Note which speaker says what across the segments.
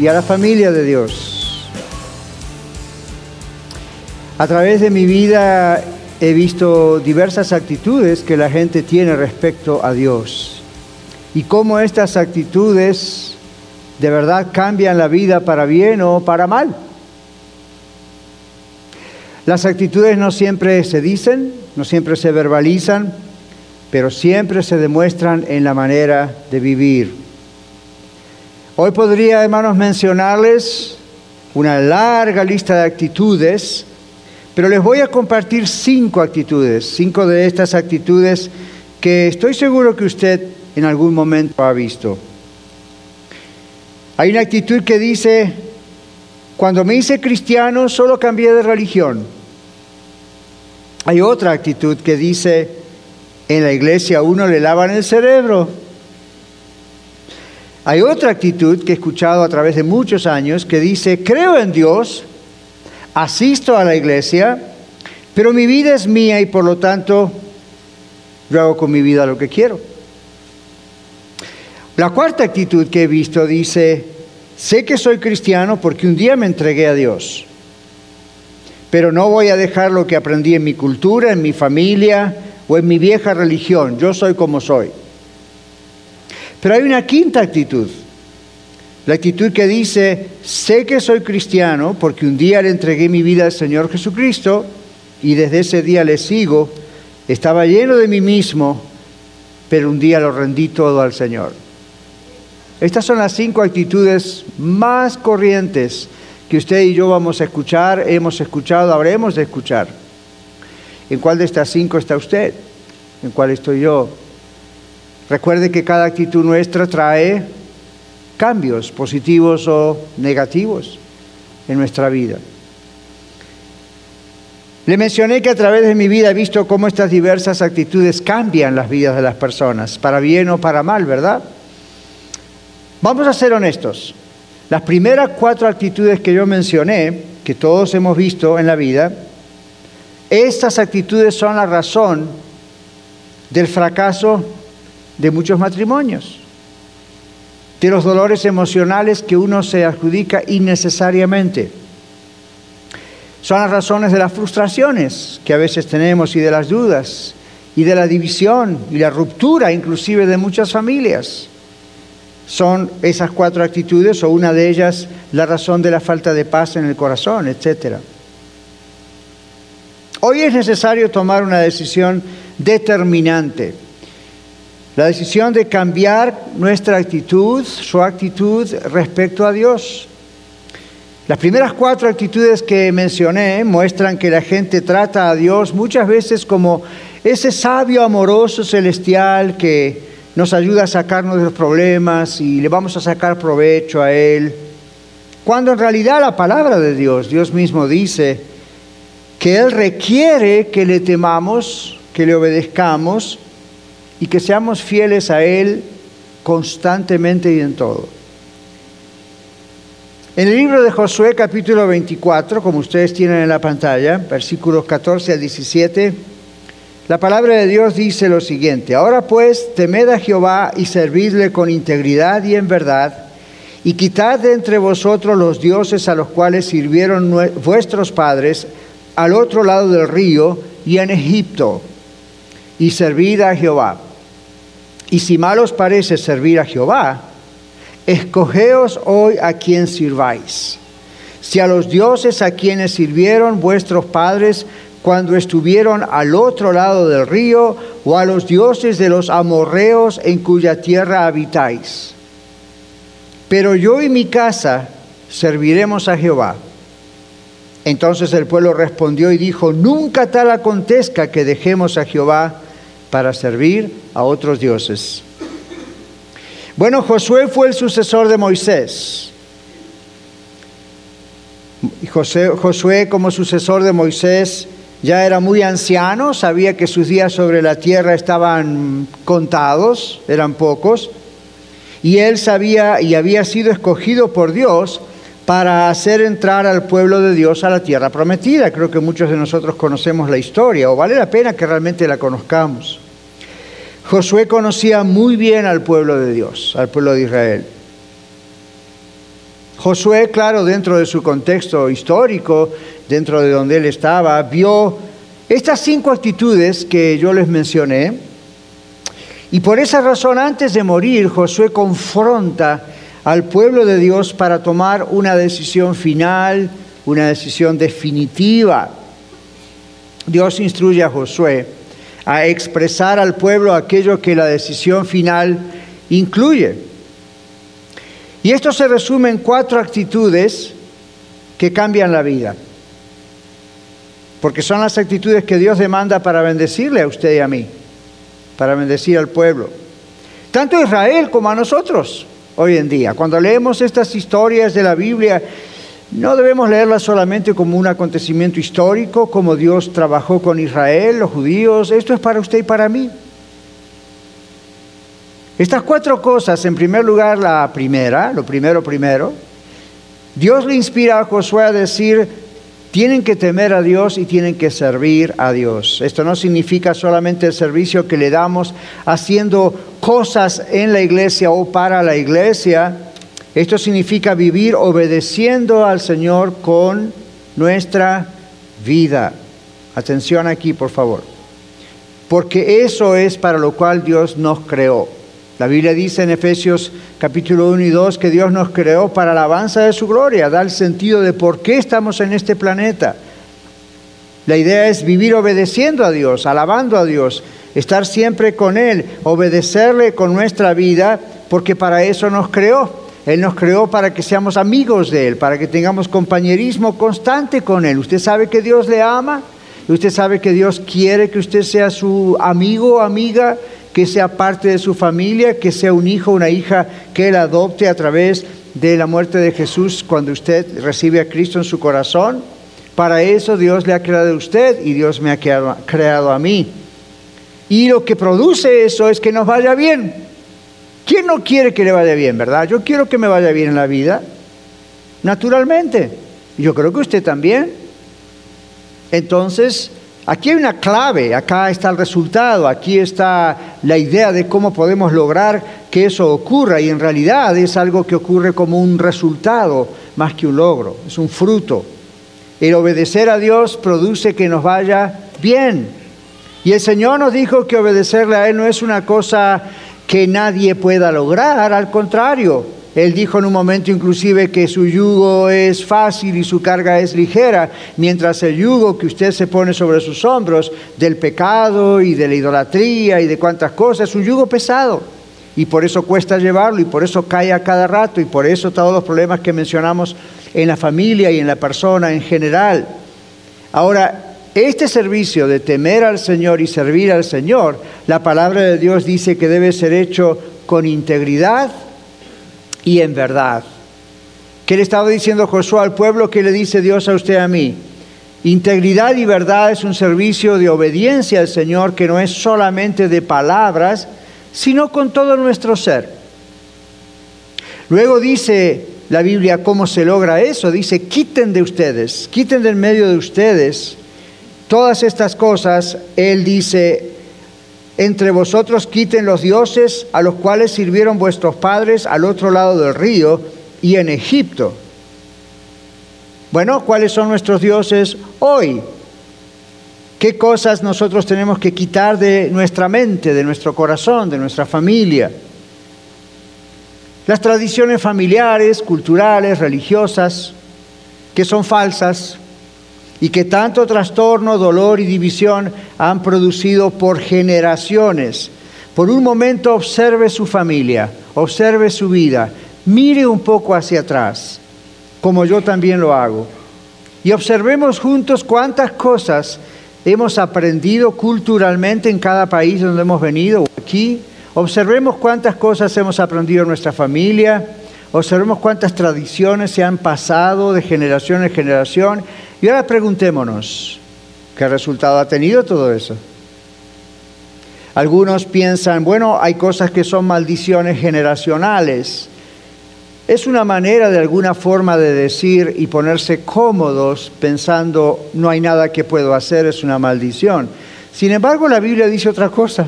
Speaker 1: Y a la familia de Dios. A través de mi vida he visto diversas actitudes que la gente tiene respecto a Dios y cómo estas actitudes de verdad cambian la vida para bien o para mal. Las actitudes no siempre se dicen, no siempre se verbalizan, pero siempre se demuestran en la manera de vivir. Hoy podría, hermanos, mencionarles una larga lista de actitudes, pero les voy a compartir cinco actitudes, cinco de estas actitudes que estoy seguro que usted en algún momento ha visto. Hay una actitud que dice, cuando me hice cristiano solo cambié de religión. Hay otra actitud que dice, en la iglesia a uno le lavan el cerebro. Hay otra actitud que he escuchado a través de muchos años que dice, creo en Dios, asisto a la iglesia, pero mi vida es mía y por lo tanto yo hago con mi vida lo que quiero. La cuarta actitud que he visto dice, sé que soy cristiano porque un día me entregué a Dios, pero no voy a dejar lo que aprendí en mi cultura, en mi familia o en mi vieja religión, yo soy como soy. Pero hay una quinta actitud, la actitud que dice, sé que soy cristiano porque un día le entregué mi vida al Señor Jesucristo y desde ese día le sigo, estaba lleno de mí mismo, pero un día lo rendí todo al Señor. Estas son las cinco actitudes más corrientes que usted y yo vamos a escuchar, hemos escuchado, habremos de escuchar. ¿En cuál de estas cinco está usted? ¿En cuál estoy yo? Recuerde que cada actitud nuestra trae cambios positivos o negativos en nuestra vida. Le mencioné que a través de mi vida he visto cómo estas diversas actitudes cambian las vidas de las personas, para bien o para mal, ¿verdad? Vamos a ser honestos. Las primeras cuatro actitudes que yo mencioné, que todos hemos visto en la vida, estas actitudes son la razón del fracaso de muchos matrimonios, de los dolores emocionales que uno se adjudica innecesariamente. Son las razones de las frustraciones que a veces tenemos y de las dudas y de la división y la ruptura inclusive de muchas familias. Son esas cuatro actitudes o una de ellas la razón de la falta de paz en el corazón, etc. Hoy es necesario tomar una decisión determinante la decisión de cambiar nuestra actitud, su actitud respecto a Dios. Las primeras cuatro actitudes que mencioné muestran que la gente trata a Dios muchas veces como ese sabio amoroso celestial que nos ayuda a sacarnos de los problemas y le vamos a sacar provecho a Él. Cuando en realidad la palabra de Dios, Dios mismo dice que Él requiere que le temamos, que le obedezcamos y que seamos fieles a Él constantemente y en todo. En el libro de Josué capítulo 24, como ustedes tienen en la pantalla, versículos 14 al 17, la palabra de Dios dice lo siguiente, ahora pues temed a Jehová y servidle con integridad y en verdad, y quitad de entre vosotros los dioses a los cuales sirvieron vuestros padres al otro lado del río y en Egipto, y servid a Jehová. Y si mal os parece servir a Jehová, escogeos hoy a quien sirváis. Si a los dioses a quienes sirvieron vuestros padres cuando estuvieron al otro lado del río, o a los dioses de los amorreos en cuya tierra habitáis. Pero yo y mi casa serviremos a Jehová. Entonces el pueblo respondió y dijo, nunca tal acontezca que dejemos a Jehová para servir a otros dioses. Bueno, Josué fue el sucesor de Moisés. Josué como sucesor de Moisés ya era muy anciano, sabía que sus días sobre la tierra estaban contados, eran pocos, y él sabía y había sido escogido por Dios para hacer entrar al pueblo de Dios a la tierra prometida. Creo que muchos de nosotros conocemos la historia, o vale la pena que realmente la conozcamos. Josué conocía muy bien al pueblo de Dios, al pueblo de Israel. Josué, claro, dentro de su contexto histórico, dentro de donde él estaba, vio estas cinco actitudes que yo les mencioné. Y por esa razón, antes de morir, Josué confronta al pueblo de Dios para tomar una decisión final, una decisión definitiva. Dios instruye a Josué a expresar al pueblo aquello que la decisión final incluye. Y esto se resume en cuatro actitudes que cambian la vida. Porque son las actitudes que Dios demanda para bendecirle a usted y a mí, para bendecir al pueblo. Tanto a Israel como a nosotros hoy en día. Cuando leemos estas historias de la Biblia, no debemos leerlas solamente como un acontecimiento histórico, como Dios trabajó con Israel, los judíos. Esto es para usted y para mí. Estas cuatro cosas, en primer lugar, la primera, lo primero primero, Dios le inspira a Josué a decir, tienen que temer a Dios y tienen que servir a Dios. Esto no significa solamente el servicio que le damos haciendo cosas en la iglesia o para la iglesia. Esto significa vivir obedeciendo al Señor con nuestra vida. Atención aquí, por favor. Porque eso es para lo cual Dios nos creó. La Biblia dice en Efesios capítulo 1 y 2 que Dios nos creó para alabanza de su gloria, da el sentido de por qué estamos en este planeta. La idea es vivir obedeciendo a Dios, alabando a Dios, estar siempre con Él, obedecerle con nuestra vida, porque para eso nos creó. Él nos creó para que seamos amigos de Él, para que tengamos compañerismo constante con Él. Usted sabe que Dios le ama, usted sabe que Dios quiere que usted sea su amigo o amiga, que sea parte de su familia, que sea un hijo, una hija que Él adopte a través de la muerte de Jesús cuando usted recibe a Cristo en su corazón. Para eso Dios le ha creado a usted y Dios me ha creado, a mí. Y lo que produce eso es que nos vaya bien. ¿Quién no quiere que le vaya bien, verdad? Yo quiero que me vaya bien en la vida, naturalmente. Yo creo que usted también. Entonces, Aquí hay una clave, acá está el resultado, aquí está la idea de cómo podemos lograr que eso ocurra y en realidad es algo que ocurre como un resultado más que un logro, es un fruto. El obedecer a Dios produce que nos vaya bien. Y el Señor nos dijo que obedecerle a Él no es una cosa que nadie pueda lograr, al contrario, él dijo en un momento inclusive que su yugo es fácil y su carga es ligera, mientras el yugo que usted se pone sobre sus hombros del pecado y de la idolatría y de cuantas cosas es un yugo pesado. Y por eso cuesta llevarlo y por eso cae a cada rato y por eso todos los problemas que mencionamos en la familia y en la persona en general. Ahora, este servicio de temer al Señor y servir al Señor, la palabra de Dios dice que debe ser hecho con integridad, y en verdad. ¿Qué le estaba diciendo Josué al pueblo? ¿Qué le dice Dios a usted a mí? Integridad y verdad es un servicio de obediencia al Señor que no es solamente de palabras, sino con todo nuestro ser. Luego dice la Biblia cómo se logra eso. Dice, quiten de ustedes, quiten del medio de ustedes todas estas cosas. Él dice, entre vosotros quiten los dioses a los cuales sirvieron vuestros padres al otro lado del río y en Egipto. Bueno, ¿cuáles son nuestros dioses hoy? ¿Qué cosas nosotros tenemos que quitar de nuestra mente, de nuestro corazón, de nuestra familia? Las tradiciones familiares, culturales, religiosas, que son falsas, y que tanto trastorno, dolor y división han producido por generaciones. Por un momento observe su familia, observe su vida, mire un poco hacia atrás, como yo también lo hago, y observemos juntos cuántas cosas hemos aprendido culturalmente en cada país donde hemos venido, aquí. Observemos cuántas cosas hemos aprendido en nuestra familia, observemos cuántas tradiciones se han pasado de generación en generación y ahora preguntémonos, ¿qué resultado ha tenido todo eso? Algunos piensan, bueno, hay cosas que son maldiciones generacionales. Es una manera de alguna forma de decir y ponerse cómodos pensando, no hay nada que puedo hacer, es una maldición. Sin embargo, la Biblia dice otra cosa.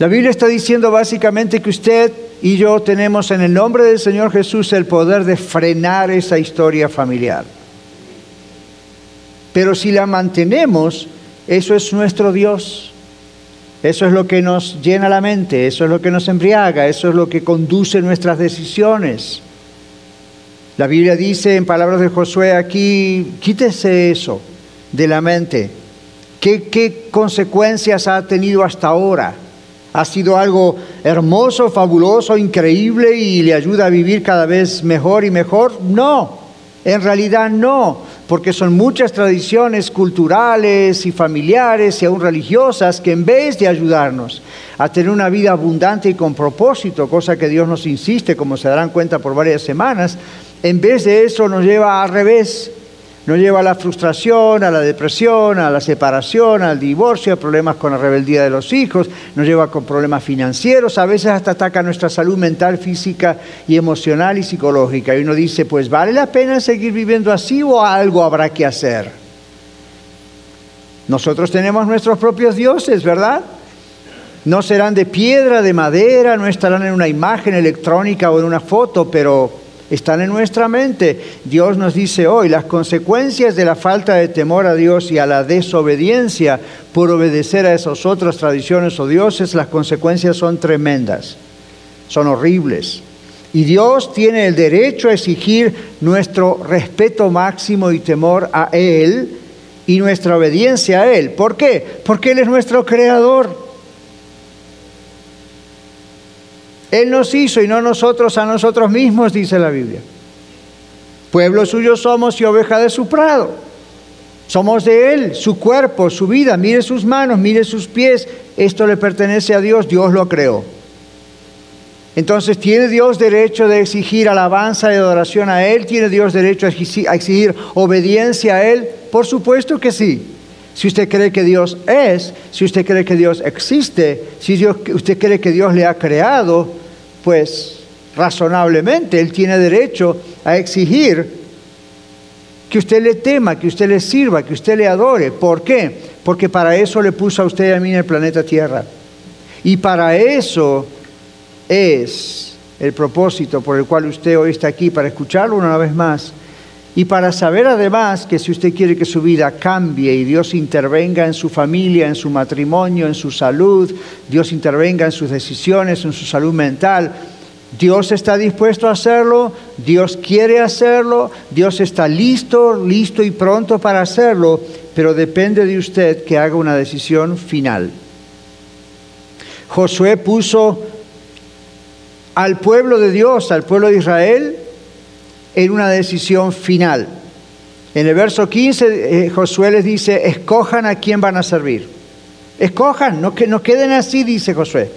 Speaker 1: La Biblia está diciendo básicamente que usted y yo tenemos en el nombre del Señor Jesús el poder de frenar esa historia familiar. Pero si la mantenemos, eso es nuestro Dios. Eso es lo que nos llena la mente, eso es lo que nos embriaga, eso es lo que conduce nuestras decisiones. La Biblia dice en palabras de Josué aquí, quítese eso de la mente. ¿Qué, qué consecuencias ha tenido hasta ahora? ¿Ha sido algo hermoso, fabuloso, increíble y le ayuda a vivir cada vez mejor y mejor? No, en realidad no porque son muchas tradiciones culturales y familiares y aún religiosas que en vez de ayudarnos a tener una vida abundante y con propósito, cosa que Dios nos insiste, como se darán cuenta por varias semanas, en vez de eso nos lleva al revés, nos lleva a la frustración, a la depresión, a la separación, al divorcio, a problemas con la rebeldía de los hijos, nos lleva con problemas financieros, a veces hasta ataca nuestra salud mental, física y emocional y psicológica. Y uno dice, pues vale la pena seguir viviendo así o algo habrá que hacer. Nosotros tenemos nuestros propios dioses, ¿verdad? No serán de piedra, de madera, no estarán en una imagen electrónica o en una foto, pero están en nuestra mente. Dios nos dice hoy, las consecuencias de la falta de temor a Dios y a la desobediencia por obedecer a esas otras tradiciones o dioses, las consecuencias son tremendas, son horribles. Y Dios tiene el derecho a exigir nuestro respeto máximo y temor a Él y nuestra obediencia a Él. ¿Por qué? Porque Él es nuestro creador. Él nos hizo y no nosotros a nosotros mismos, dice la Biblia. Pueblo suyo somos y oveja de su prado. Somos de Él, su cuerpo, su vida. Mire sus manos, mire sus pies. Esto le pertenece a Dios, Dios lo creó. Entonces, ¿tiene Dios derecho de exigir alabanza y adoración a Él? ¿Tiene Dios derecho a exigir obediencia a Él? Por supuesto que sí. Si usted cree que Dios es, si usted cree que Dios existe, si usted cree que Dios le ha creado, pues razonablemente Él tiene derecho a exigir que usted le tema, que usted le sirva, que usted le adore. ¿Por qué? Porque para eso le puso a usted y a mí en el planeta Tierra. Y para eso es el propósito por el cual usted hoy está aquí, para escucharlo una vez más. Y para saber además que si usted quiere que su vida cambie y Dios intervenga en su familia, en su matrimonio, en su salud, Dios intervenga en sus decisiones, en su salud mental, Dios está dispuesto a hacerlo, Dios quiere hacerlo, Dios está listo, listo y pronto para hacerlo, pero depende de usted que haga una decisión final. Josué puso al pueblo de Dios, al pueblo de Israel, en una decisión final. En el verso 15 eh, Josué les dice, escojan a quién van a servir. Escojan, no, que, no queden así, dice Josué.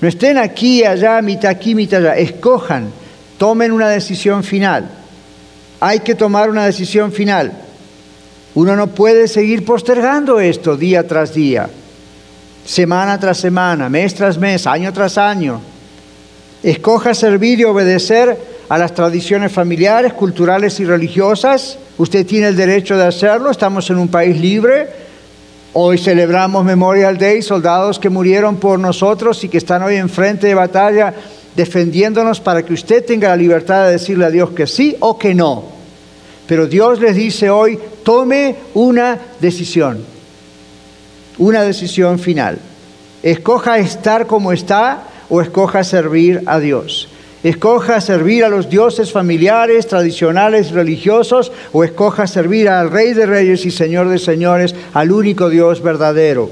Speaker 1: No estén aquí, allá, mitad aquí, mitad allá. Escojan, tomen una decisión final. Hay que tomar una decisión final. Uno no puede seguir postergando esto día tras día, semana tras semana, mes tras mes, año tras año. Escoja servir y obedecer a las tradiciones familiares, culturales y religiosas. Usted tiene el derecho de hacerlo, estamos en un país libre. Hoy celebramos Memorial Day, soldados que murieron por nosotros y que están hoy en frente de batalla defendiéndonos para que usted tenga la libertad de decirle a Dios que sí o que no. Pero Dios les dice hoy, tome una decisión, una decisión final. Escoja estar como está o escoja servir a Dios. Escoja servir a los dioses familiares, tradicionales, religiosos, o escoja servir al Rey de Reyes y Señor de Señores, al único Dios verdadero.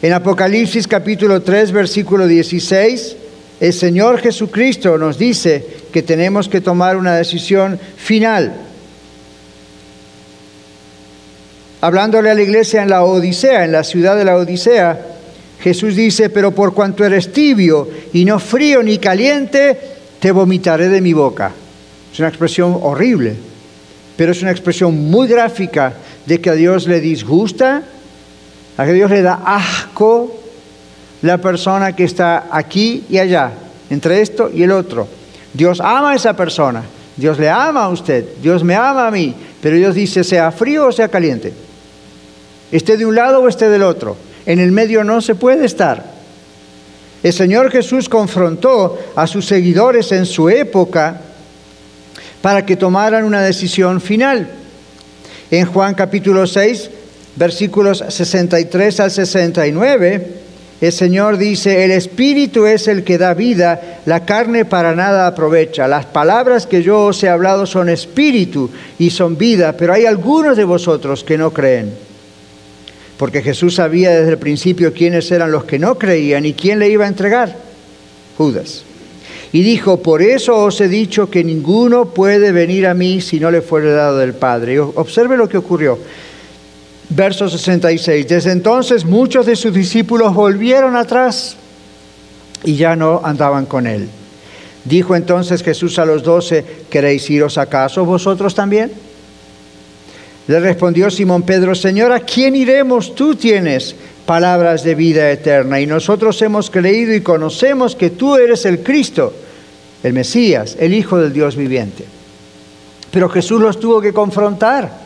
Speaker 1: En Apocalipsis capítulo 3, versículo 16, el Señor Jesucristo nos dice que tenemos que tomar una decisión final. Hablándole a la iglesia en la Odisea, en la ciudad de la Odisea, Jesús dice, pero por cuanto eres tibio y no frío ni caliente, te vomitaré de mi boca. Es una expresión horrible, pero es una expresión muy gráfica de que a Dios le disgusta, a que Dios le da asco la persona que está aquí y allá, entre esto y el otro. Dios ama a esa persona, Dios le ama a usted, Dios me ama a mí, pero Dios dice sea frío o sea caliente, esté de un lado o esté del otro. En el medio no se puede estar. El Señor Jesús confrontó a sus seguidores en su época para que tomaran una decisión final. En Juan capítulo 6, versículos 63 al 69, el Señor dice, el Espíritu es el que da vida, la carne para nada aprovecha. Las palabras que yo os he hablado son espíritu y son vida, pero hay algunos de vosotros que no creen porque Jesús sabía desde el principio quiénes eran los que no creían y quién le iba a entregar. Judas. Y dijo, por eso os he dicho que ninguno puede venir a mí si no le fuere dado del Padre. observe lo que ocurrió. Verso 66. Desde entonces muchos de sus discípulos volvieron atrás y ya no andaban con él. Dijo entonces Jesús a los doce, ¿queréis iros acaso vosotros también? Le respondió Simón Pedro, Señor, ¿a quién iremos? Tú tienes palabras de vida eterna y nosotros hemos creído y conocemos que tú eres el Cristo, el Mesías, el Hijo del Dios viviente. Pero Jesús los tuvo que confrontar.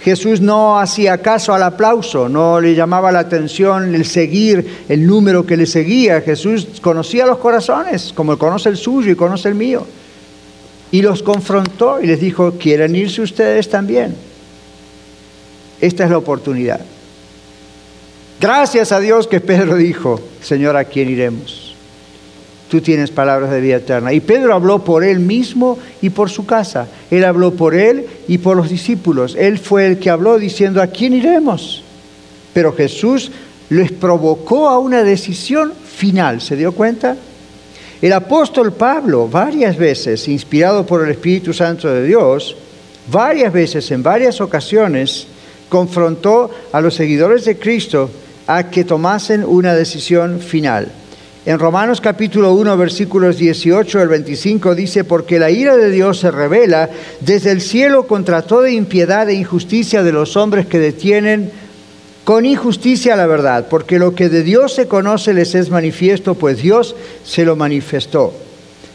Speaker 1: Jesús no hacía caso al aplauso, no le llamaba la atención el seguir el número que le seguía. Jesús conocía los corazones, como conoce el suyo y conoce el mío. Y los confrontó y les dijo, ¿quieren irse ustedes también? Esta es la oportunidad. Gracias a Dios que Pedro dijo, Señor, ¿a quién iremos? Tú tienes palabras de vida eterna. Y Pedro habló por él mismo y por su casa. Él habló por él y por los discípulos. Él fue el que habló diciendo, ¿a quién iremos? Pero Jesús les provocó a una decisión final. ¿Se dio cuenta? El apóstol Pablo, varias veces, inspirado por el Espíritu Santo de Dios, varias veces, en varias ocasiones, confrontó a los seguidores de Cristo a que tomasen una decisión final. En Romanos capítulo 1 versículos 18 al 25 dice, porque la ira de Dios se revela desde el cielo contra toda impiedad e injusticia de los hombres que detienen con injusticia la verdad, porque lo que de Dios se conoce les es manifiesto, pues Dios se lo manifestó.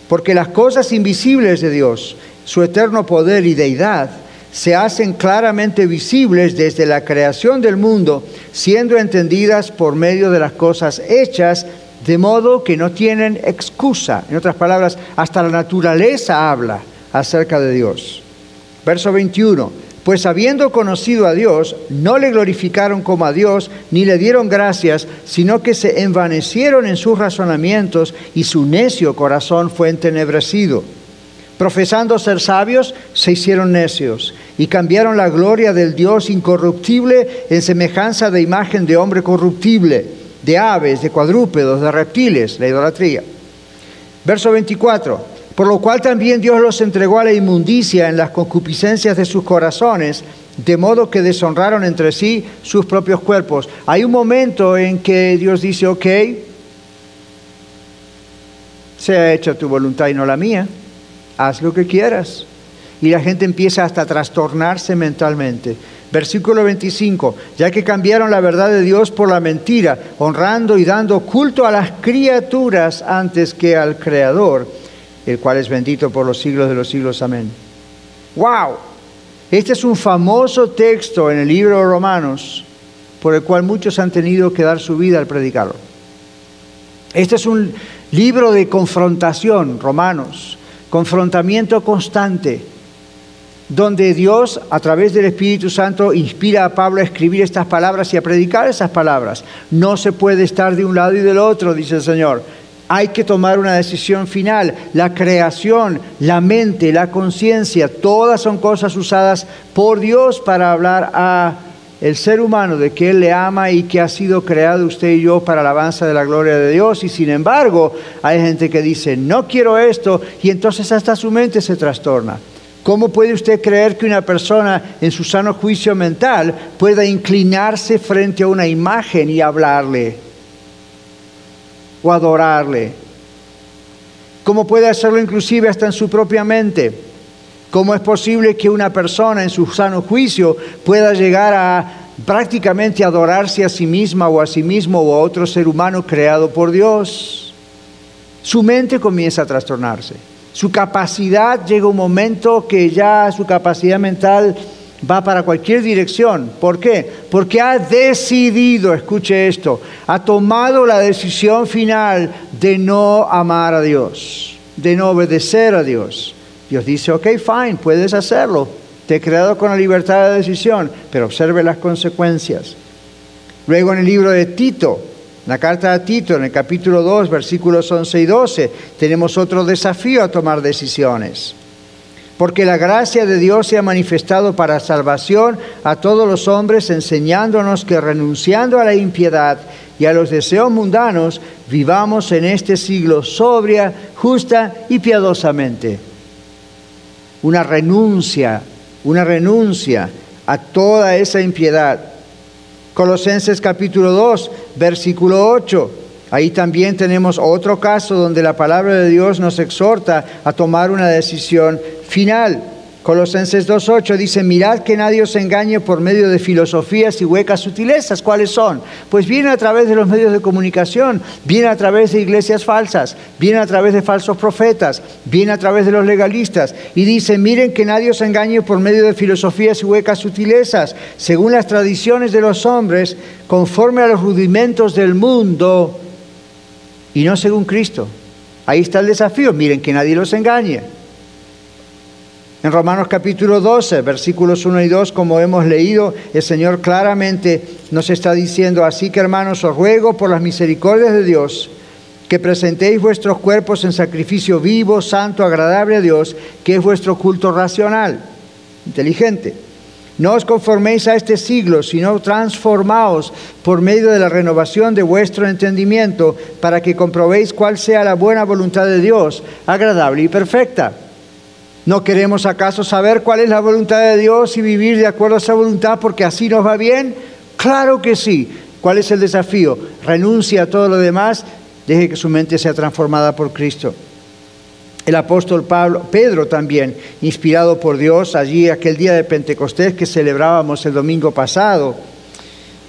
Speaker 1: Porque las cosas invisibles de Dios, su eterno poder y deidad, se hacen claramente visibles desde la creación del mundo, siendo entendidas por medio de las cosas hechas, de modo que no tienen excusa. En otras palabras, hasta la naturaleza habla acerca de Dios. Verso 21. Pues habiendo conocido a Dios, no le glorificaron como a Dios, ni le dieron gracias, sino que se envanecieron en sus razonamientos y su necio corazón fue entenebrecido. Profesando ser sabios, se hicieron necios y cambiaron la gloria del Dios incorruptible en semejanza de imagen de hombre corruptible, de aves, de cuadrúpedos, de reptiles, la idolatría. Verso 24. Por lo cual también Dios los entregó a la inmundicia en las concupiscencias de sus corazones, de modo que deshonraron entre sí sus propios cuerpos. Hay un momento en que Dios dice, ok, sea hecha tu voluntad y no la mía haz lo que quieras. Y la gente empieza hasta a trastornarse mentalmente. Versículo 25, ya que cambiaron la verdad de Dios por la mentira, honrando y dando culto a las criaturas antes que al Creador, el cual es bendito por los siglos de los siglos. Amén. ¡Wow! Este es un famoso texto en el libro de Romanos, por el cual muchos han tenido que dar su vida al predicarlo. Este es un libro de confrontación, Romanos confrontamiento constante, donde Dios a través del Espíritu Santo inspira a Pablo a escribir estas palabras y a predicar esas palabras. No se puede estar de un lado y del otro, dice el Señor. Hay que tomar una decisión final. La creación, la mente, la conciencia, todas son cosas usadas por Dios para hablar a el ser humano de que Él le ama y que ha sido creado usted y yo para la alabanza de la gloria de Dios. Y sin embargo, hay gente que dice, no quiero esto, y entonces hasta su mente se trastorna. ¿Cómo puede usted creer que una persona en su sano juicio mental pueda inclinarse frente a una imagen y hablarle? o adorarle. ¿Cómo puede hacerlo inclusive hasta en su propia mente? ¿Cómo es posible que una persona en su sano juicio pueda llegar a prácticamente adorarse a sí misma o a sí mismo o a otro ser humano creado por Dios? Su mente comienza a trastornarse. Su capacidad llega un momento que ya su capacidad mental va para cualquier dirección. ¿Por qué? Porque ha decidido, escuche esto, ha tomado la decisión final de no amar a Dios, de no obedecer a Dios. Dios dice, ok, fine, puedes hacerlo. Te he creado con la libertad de decisión, pero observe las consecuencias. Luego en el libro de Tito, la carta a Tito, en el capítulo 2, versículos 11 y 12, tenemos otro desafío a tomar decisiones porque la gracia de Dios se ha manifestado para salvación a todos los hombres, enseñándonos que renunciando a la impiedad y a los deseos mundanos, vivamos en este siglo sobria, justa y piadosamente. Una renuncia, una renuncia a toda esa impiedad. Colosenses capítulo 2, versículo 8 Ahí también tenemos otro caso donde la palabra de Dios nos exhorta a tomar una decisión final. Colosenses 2.8 dice, mirad que nadie os engañe por medio de filosofías y huecas sutilezas. ¿Cuáles son? Pues viene a través de los medios de comunicación, viene a través de iglesias falsas, viene a través de falsos profetas, viene a través de los legalistas. Y dice, miren que nadie os engañe por medio de filosofías y huecas sutilezas, según las tradiciones de los hombres, conforme a los rudimentos del mundo y no según Cristo. Ahí está el desafío, miren que nadie los engañe. En Romanos capítulo 12, versículos 1 y 2, como hemos leído, el Señor claramente nos está diciendo, así que hermanos, os ruego por las misericordias de Dios, que presentéis vuestros cuerpos en sacrificio vivo, santo, agradable a Dios, que es vuestro culto racional, inteligente. No os conforméis a este siglo, sino transformaos por medio de la renovación de vuestro entendimiento, para que comprobéis cuál sea la buena voluntad de Dios, agradable y perfecta. ¿No queremos acaso saber cuál es la voluntad de Dios y vivir de acuerdo a esa voluntad porque así nos va bien? Claro que sí. ¿Cuál es el desafío? Renuncia a todo lo demás, deje que su mente sea transformada por Cristo. El apóstol Pablo, Pedro también, inspirado por Dios, allí aquel día de Pentecostés que celebrábamos el domingo pasado.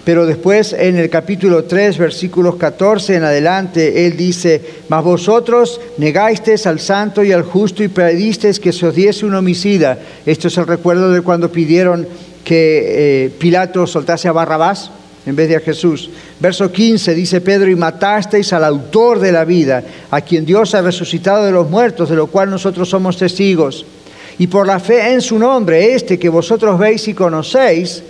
Speaker 1: Pero después en el capítulo 3, versículos 14 en adelante, él dice, mas vosotros negasteis al santo y al justo y pedisteis que se os diese un homicida. Esto es el recuerdo de cuando pidieron que eh, Pilato soltase a Barrabás en vez de a Jesús. Verso 15 dice Pedro, y matasteis al autor de la vida, a quien Dios ha resucitado de los muertos, de lo cual nosotros somos testigos. Y por la fe en su nombre, este que vosotros veis y conocéis,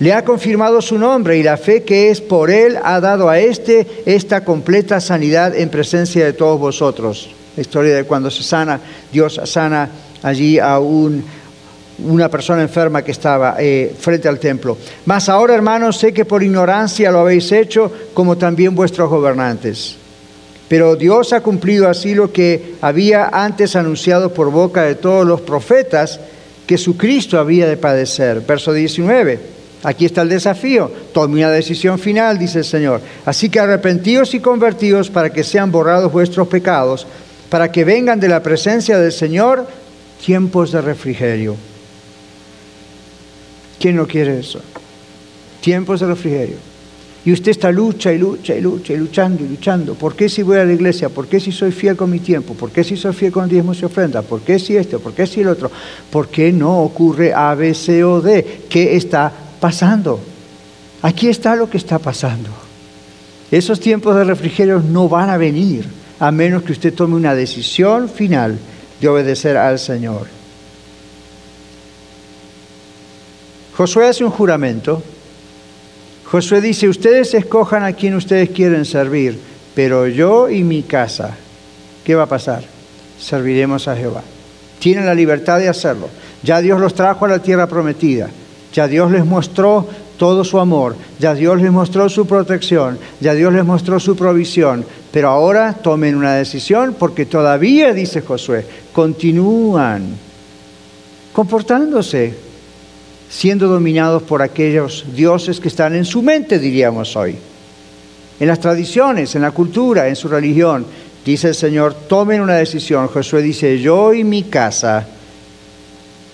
Speaker 1: le ha confirmado su nombre y la fe que es por él ha dado a este esta completa sanidad en presencia de todos vosotros. La historia de cuando se sana, Dios sana allí a un una persona enferma que estaba eh, frente al templo. Mas ahora, hermanos, sé que por ignorancia lo habéis hecho, como también vuestros gobernantes. Pero Dios ha cumplido así lo que había antes anunciado por boca de todos los profetas, que su Cristo había de padecer. Verso 19. Aquí está el desafío. Tome una decisión final, dice el Señor. Así que arrepentíos y convertíos para que sean borrados vuestros pecados, para que vengan de la presencia del Señor tiempos de refrigerio ¿Quién no quiere eso? Tiempos de refrigerio. Y usted está lucha y lucha y lucha y luchando y luchando. ¿Por qué si voy a la iglesia? ¿Por qué si soy fiel con mi tiempo? ¿Por qué si soy fiel con diezmos y ofrenda? ¿Por qué si esto? ¿Por qué si el otro? ¿Por qué no ocurre A, B, C o D? ¿Qué está pasando? Aquí está lo que está pasando. Esos tiempos de refrigerio no van a venir a menos que usted tome una decisión final de obedecer al Señor. Josué hace un juramento. Josué dice, ustedes escojan a quien ustedes quieren servir, pero yo y mi casa, ¿qué va a pasar? Serviremos a Jehová. Tienen la libertad de hacerlo. Ya Dios los trajo a la tierra prometida. Ya Dios les mostró todo su amor. Ya Dios les mostró su protección. Ya Dios les mostró su provisión. Pero ahora tomen una decisión porque todavía, dice Josué, continúan comportándose siendo dominados por aquellos dioses que están en su mente, diríamos hoy. en las tradiciones, en la cultura, en su religión. Dice el Señor, tomen una decisión. Josué dice, yo y mi casa,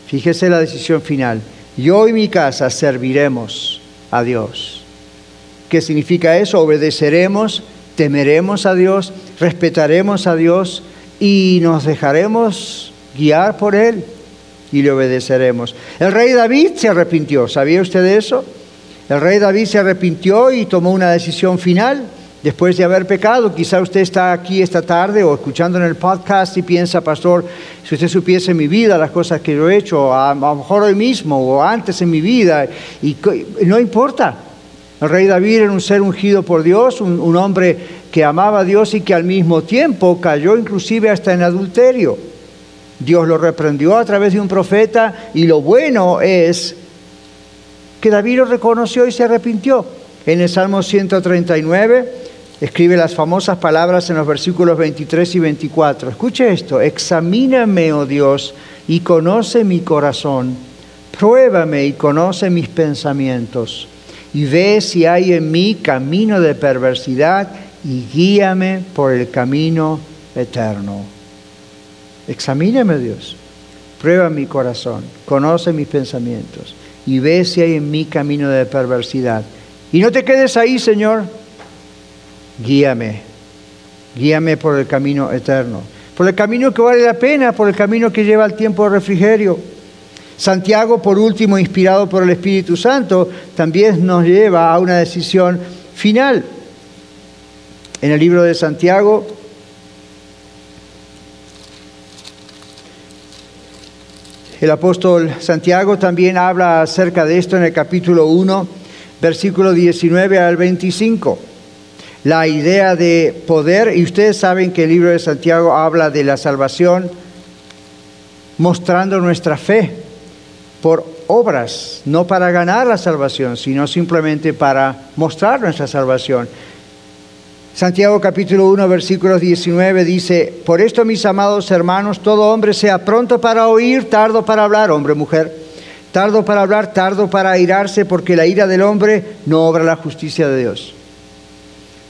Speaker 1: fíjese la decisión final, yo y mi casa serviremos a Dios. ¿Qué significa eso? Obedeceremos, temeremos a Dios, respetaremos a Dios y nos dejaremos guiar por Él y le obedeceremos. El rey David se arrepintió, ¿sabía usted de eso? El rey David se arrepintió y tomó una decisión final después de haber pecado. Quizá usted está aquí esta tarde o escuchando en el podcast y piensa, pastor, si usted supiese mi vida, las cosas que yo he hecho, a, lo mejor hoy mismo o antes en mi vida, y, no importa. El rey David era un ser ungido por Dios, un, un hombre que amaba a Dios y que al mismo tiempo cayó inclusive hasta en adulterio. Dios lo reprendió a través de un profeta y lo bueno es que David lo reconoció y se arrepintió. En el Salmo 139 escribe las famosas palabras en los versículos 23 y 24. Escuche esto, examíname, oh Dios, y conoce mi corazón, pruébame y conoce mis pensamientos, y ve si hay en mí camino de perversidad, y guíame por el camino eterno. Examíname, Dios, prueba mi corazón, conoce mis pensamientos, y ve si hay en mí camino de perversidad. Y no te quedes ahí, Señor, guíame, guíame por el camino eterno, por el camino que vale la pena, por el camino que lleva al tiempo de refrigerio. Santiago, por último, inspirado por el Espíritu Santo, también nos lleva a una decisión final. En el libro de Santiago, el apóstol Santiago también habla acerca de esto en el capítulo 1, versículo 19 al 25 la idea de poder, y ustedes saben que el libro de Santiago habla de la salvación mostrando nuestra fe por obras, no para ganar la salvación, sino simplemente para mostrar nuestra salvación. Santiago capítulo 1 versículos 19 dice, por esto mis amados hermanos, todo hombre sea pronto para oír, tardo para hablar, hombre, mujer, tardo para hablar, tardo para airarse, porque la ira del hombre no obra la justicia de Dios.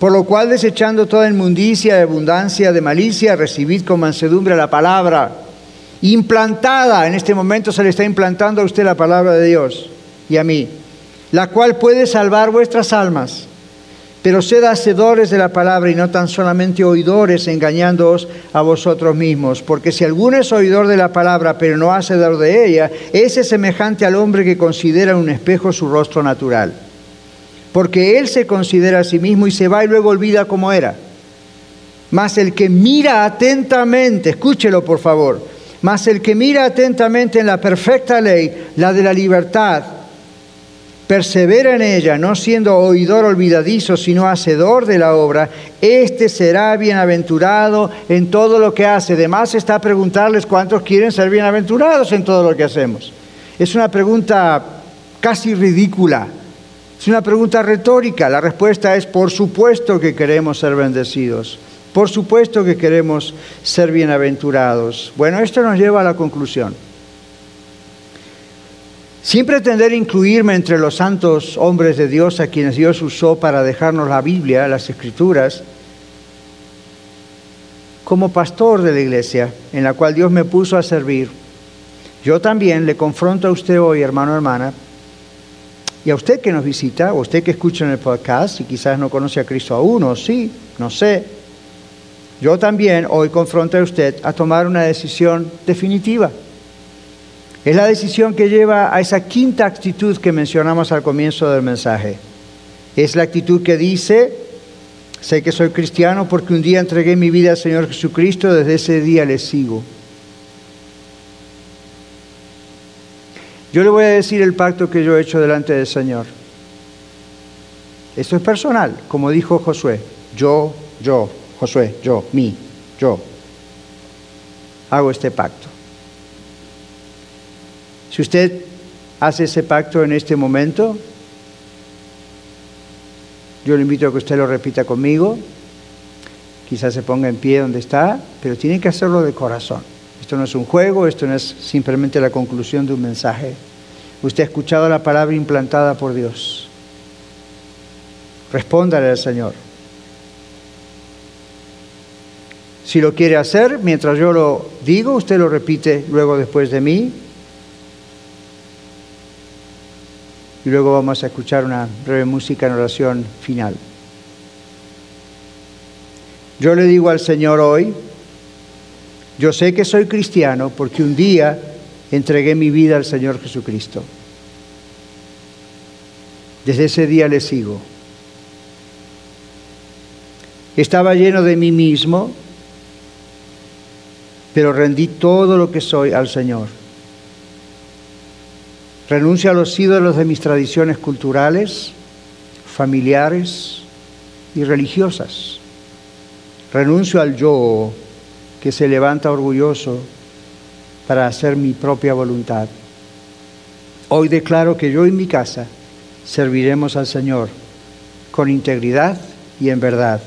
Speaker 1: Por lo cual, desechando toda inmundicia y abundancia de malicia, recibid con mansedumbre la palabra implantada. En este momento se le está implantando a usted la palabra de Dios y a mí, la cual puede salvar vuestras almas. Pero sed hacedores de la palabra y no tan solamente oidores, engañándoos a vosotros mismos. Porque si alguno es oidor de la palabra, pero no hacedor de ella, ese es semejante al hombre que considera en un espejo su rostro natural porque él se considera a sí mismo y se va y luego olvida cómo era. Mas el que mira atentamente, escúchelo por favor, mas el que mira atentamente en la perfecta ley, la de la libertad, persevera en ella, no siendo oidor olvidadizo, sino hacedor de la obra, éste será bienaventurado en todo lo que hace. Además está preguntarles cuántos quieren ser bienaventurados en todo lo que hacemos. Es una pregunta casi ridícula es una pregunta retórica. La respuesta es, por supuesto que queremos ser bendecidos. Por supuesto que queremos ser bienaventurados. Bueno, esto nos lleva a la conclusión. Sin pretender incluirme entre los santos hombres de Dios a quienes Dios usó para dejarnos la Biblia, las Escrituras, como pastor de la iglesia en la cual Dios me puso a servir, yo también le confronto a usted hoy, hermano, hermana, y a usted que nos visita, o usted que escucha en el podcast, y quizás no conoce a Cristo aún, o sí, no sé, yo también hoy confronto a usted a tomar una decisión definitiva. Es la decisión que lleva a esa quinta actitud que mencionamos al comienzo del mensaje. Es la actitud que dice, sé que soy cristiano porque un día entregué mi vida al Señor Jesucristo, desde ese día le sigo. Yo le voy a decir el pacto que yo he hecho delante del Señor. Esto es personal, como dijo Josué. Yo, yo, Josué, yo, mí, yo. Hago este pacto. Si usted hace ese pacto en este momento, yo le invito a que usted lo repita conmigo. Quizás se ponga en pie donde está, pero tiene que hacerlo de corazón. Esto no es un juego, esto no es simplemente la conclusión de un mensaje. Usted ha escuchado la palabra implantada por Dios. Respóndale al Señor. Si lo quiere hacer, mientras yo lo digo, usted lo repite luego después de mí. Y luego vamos a escuchar una breve música en oración final. Yo le digo al Señor hoy, yo sé que soy cristiano porque un día entregué mi vida al Señor Jesucristo. Desde ese día le sigo. Estaba lleno de mí mismo, pero rendí todo lo que soy al Señor. Renuncio a los ídolos de mis tradiciones culturales, familiares y religiosas. Renuncio al yo que se levanta orgulloso para hacer mi propia voluntad. Hoy declaro que yo y mi casa serviremos al Señor con integridad y en verdad.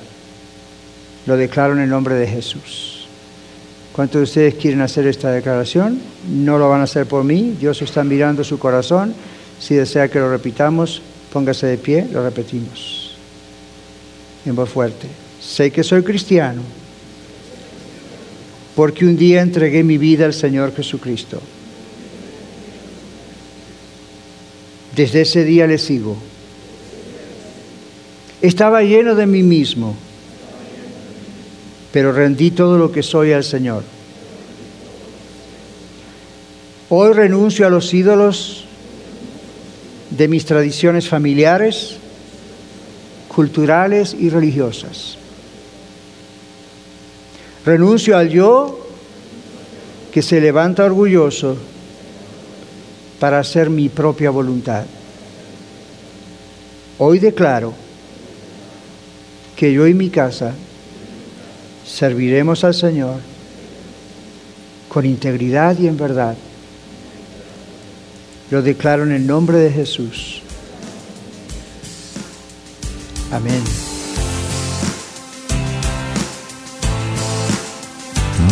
Speaker 1: Lo declaro en el nombre de Jesús. ¿Cuántos de ustedes quieren hacer esta declaración? No lo van a hacer por mí. Dios está mirando su corazón. Si desea que lo repitamos, póngase de pie, lo repetimos. En voz fuerte. Sé que soy cristiano porque un día entregué mi vida al Señor Jesucristo. Desde ese día le sigo. Estaba lleno de mí mismo pero rendí todo lo que soy al Señor. Hoy renuncio a los ídolos de mis tradiciones familiares, culturales y religiosas. Renuncio al yo que se levanta orgulloso para hacer mi propia voluntad. Hoy declaro que yo y mi casa serviremos al Señor con integridad y en verdad. Lo declaro en el nombre de Jesús. Amén.